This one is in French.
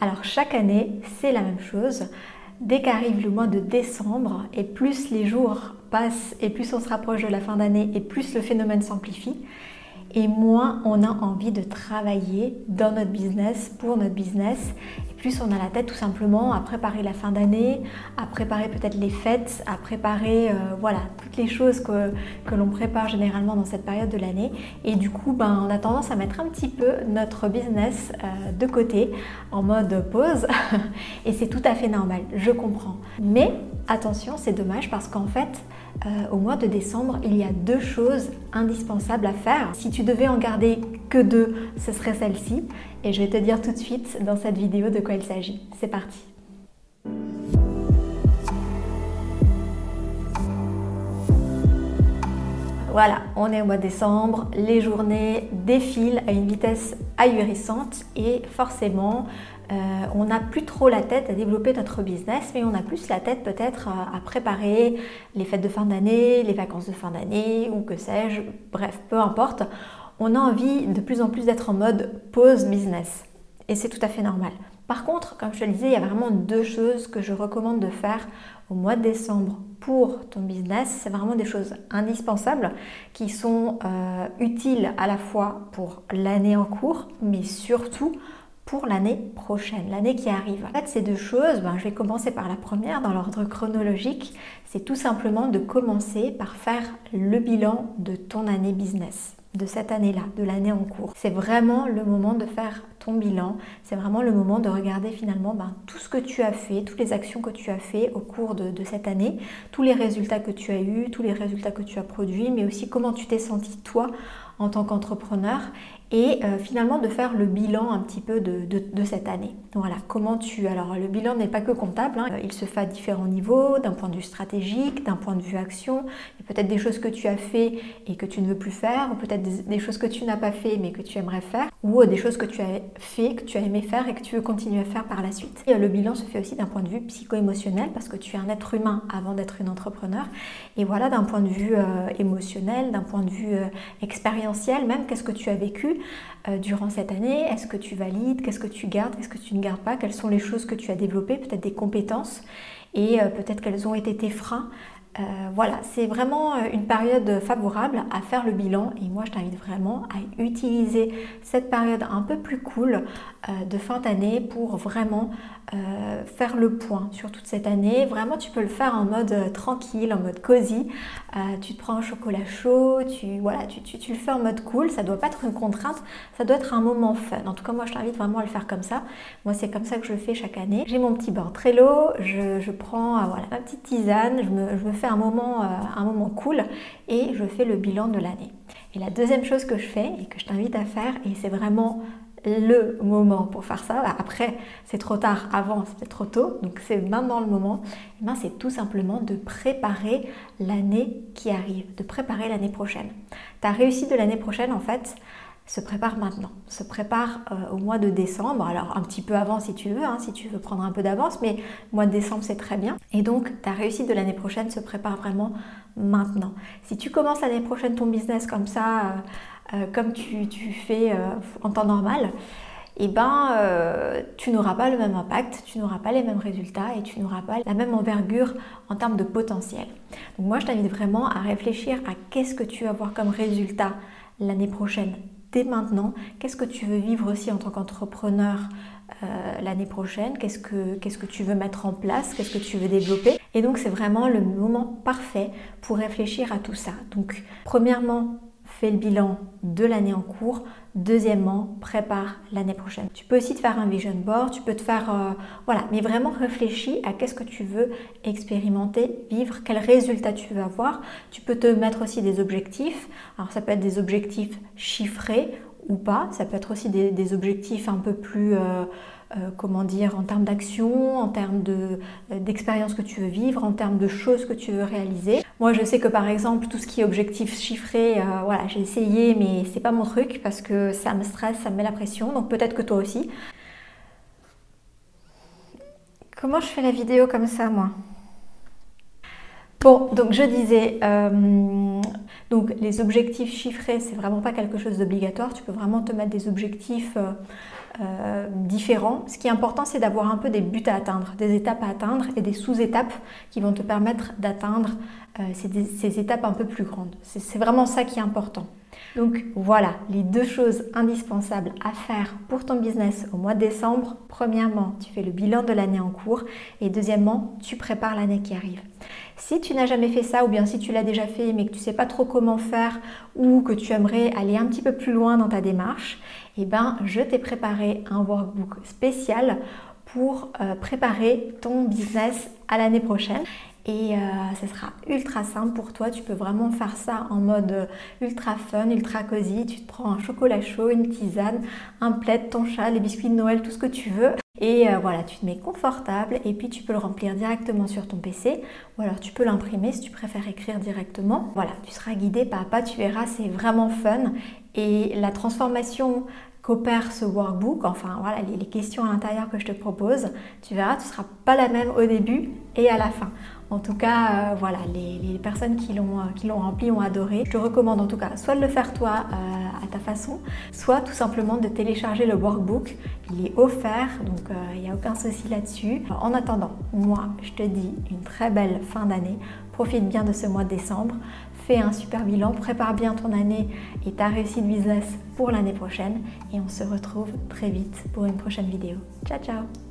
Alors chaque année, c'est la même chose. Dès qu'arrive le mois de décembre, et plus les jours passent, et plus on se rapproche de la fin d'année, et plus le phénomène s'amplifie, et moins on a envie de travailler dans notre business, pour notre business. Et plus on a la tête tout simplement à préparer la fin d'année, à préparer peut-être les fêtes, à préparer euh, voilà, toutes les choses que, que l'on prépare généralement dans cette période de l'année. Et du coup, ben, on a tendance à mettre un petit peu notre business euh, de côté en mode pause. et c'est tout à fait normal, je comprends. Mais attention, c'est dommage parce qu'en fait, euh, au mois de décembre, il y a deux choses indispensables à faire. Si tu devais en garder que deux, ce serait celle-ci. Et je vais te dire tout de suite dans cette vidéo de quoi il s'agit. C'est parti. Voilà, on est au mois de décembre, les journées défilent à une vitesse ahurissante et forcément, euh, on n'a plus trop la tête à développer notre business, mais on a plus la tête peut-être à, préparer les fêtes de fin d'année, les vacances de fin d'année ou que sais-je, bref, peu importe. On a envie de plus en plus d'être en mode pause business et c'est tout à fait normal. Par contre, comme je te le disais, il y a vraiment deux choses que je recommande de faire au mois de décembre pour ton business. C'est vraiment des choses indispensables qui sont euh, utiles à la fois pour l'année en cours, mais surtout pour l'année prochaine, l'année qui arrive. En fait, ces deux choses, ben, je vais commencer par la première dans l'ordre chronologique. C'est tout simplement de commencer par faire le bilan de ton année business de cette année-là, de l'année en cours. C'est vraiment le moment de faire bilan, c'est vraiment le moment de regarder finalement ben, tout ce que tu as fait, toutes les actions que tu as fait au cours de, cette année, tous les résultats que tu as eus, tous les résultats que tu as produits, mais aussi comment tu t'es senti toi en tant qu'entrepreneur et euh, finalement de faire le bilan un petit peu de, cette année. Voilà, comment tu... Alors le bilan n'est pas que comptable, hein. il se fait à différents niveaux, d'un point de vue stratégique, d'un point de vue action, peut-être des choses que tu as fait et que tu ne veux plus faire, ou peut-être des, choses que tu n'as pas fait mais que tu aimerais faire, ou euh, des choses que tu as fait, que tu as aimé faire et que tu veux continuer à faire par la suite. Et, euh, le bilan se fait aussi d'un point de vue psycho-émotionnel parce que tu es un être humain avant d'être une entrepreneur. Et voilà, d'un point de vue émotionnel, d'un point de vue expérientiel, même qu'est-ce que tu as vécu euh, durant cette année? Est-ce que tu valides? Qu'est-ce que tu gardes? Qu'est-ce que tu ne gardes pas? Quelles sont les choses que tu as développées? Peut-être des compétences? Et euh, peut-être quels ont été tes freins euh, voilà, c'est vraiment euh, une période favorable à faire le bilan et moi je t'invite vraiment à utiliser cette période un peu plus cool euh, de fin d'année pour vraiment faire le point sur toute cette année. Vraiment, tu peux le faire en mode tranquille, en mode cosy. tu te prends un chocolat chaud, tu, voilà, tu, le fais en mode cool. Ça doit pas être une contrainte, ça doit être un moment fun. En tout cas, moi je t'invite vraiment à le faire comme ça. Moi, c'est comme ça que je fais chaque année. J'ai mon petit bord Trello, je, je prends voilà, ma petite tisane, je me fais un moment, euh, un moment cool et je fais le bilan de l'année. Et la deuxième chose que je fais et que je t'invite à faire, et c'est vraiment le moment pour faire ça, bah, après c'est trop tard, avant c'était trop tôt, donc c'est maintenant le moment, et ben c'est tout simplement de préparer l'année qui arrive, de préparer l'année prochaine. Ta réussite de l'année prochaine en fait, se prépare maintenant, se prépare euh, au mois de décembre, alors un petit peu avant si tu veux, hein, si tu veux prendre un peu d'avance, mais mois de décembre c'est très bien. Et donc ta réussite de l'année prochaine se prépare vraiment maintenant. Si tu commences l'année prochaine ton business comme ça, euh, euh, comme tu, fais en temps normal, eh ben, tu n'auras pas le même impact, tu n'auras pas les mêmes résultats et tu n'auras pas la même envergure en termes de potentiel. Donc moi, je t'invite vraiment à réfléchir à qu'est-ce que tu vas avoir comme résultat l'année prochaine maintenant Qu'est-ce que tu veux vivre aussi en tant qu'entrepreneur euh, l'année prochaine? Qu'est-ce que, qu'est-ce que tu veux mettre en place? Qu'est-ce que tu veux développer? Et donc c'est vraiment le moment parfait pour réfléchir à tout ça. Donc premièrement, fais le bilan de l'année en cours. Deuxièmement, prépare l'année prochaine. Tu peux aussi te faire un vision board, tu peux te faire... Euh, voilà, mais vraiment réfléchis à qu'est-ce que tu veux expérimenter, vivre, quels résultats tu veux avoir. Tu peux te mettre aussi des objectifs. Alors ça peut être des objectifs chiffrés ou pas. Ça peut être aussi des, objectifs un peu plus... Euh, euh, comment dire, en termes d'action, en termes d'expérience que tu veux vivre, en termes de choses que tu veux réaliser. Moi, je sais que par exemple, tout ce qui est objectif chiffré, euh, voilà, j'ai essayé, mais c'est pas mon truc parce que ça me stresse, ça me met la pression. Donc peut-être que toi aussi. Comment je fais la vidéo comme ça, moi? Bon, donc je disais, donc les objectifs chiffrés, c'est vraiment pas quelque chose d'obligatoire. Tu peux vraiment te mettre des objectifs euh, différents. Ce qui est important, c'est d'avoir un peu des buts à atteindre, des étapes à atteindre et des sous-étapes qui vont te permettre d'atteindre euh, ces, étapes un peu plus grandes. C'est vraiment ça qui est important. Donc voilà les deux choses indispensables à faire pour ton business au mois de décembre. Premièrement, tu fais le bilan de l'année en cours et deuxièmement, tu prépares l'année qui arrive. Si tu n'as jamais fait ça ou bien si tu l'as déjà fait mais que tu ne sais pas trop comment faire ou que tu aimerais aller un petit peu plus loin dans ta démarche, eh ben, je t'ai préparé un workbook spécial pour euh, préparer ton business à l'année prochaine. Et euh, ce sera ultra simple pour toi. Tu peux vraiment faire ça en mode euh, ultra fun, ultra cosy. Tu te prends un chocolat chaud, une tisane, un plaid, ton chat, les biscuits de Noël, tout ce que tu veux. Et euh, voilà, tu te mets confortable et puis tu peux le remplir directement sur ton PC ou alors tu peux l'imprimer si tu préfères écrire directement. Voilà, tu seras guidé pas à pas, tu verras, c'est vraiment fun. Et la transformation qu'opère ce workbook, enfin voilà, les, les questions à l'intérieur que je te propose, tu verras, tu ne seras pas la même au début et à la fin. En tout cas, euh, voilà, les, personnes qui l'ont, euh, qui l'ont rempli ont adoré. Je te recommande en tout cas soit de le faire toi euh, à ta façon, soit tout simplement de télécharger le workbook. Il est offert, donc il n'y a aucun souci là-dessus. En attendant, moi, je te dis une très belle fin d'année. Profite bien de ce mois de décembre. Fais un super bilan, prépare bien ton année et ta réussite business pour l'année prochaine. Et on se retrouve très vite pour une prochaine vidéo. Ciao, ciao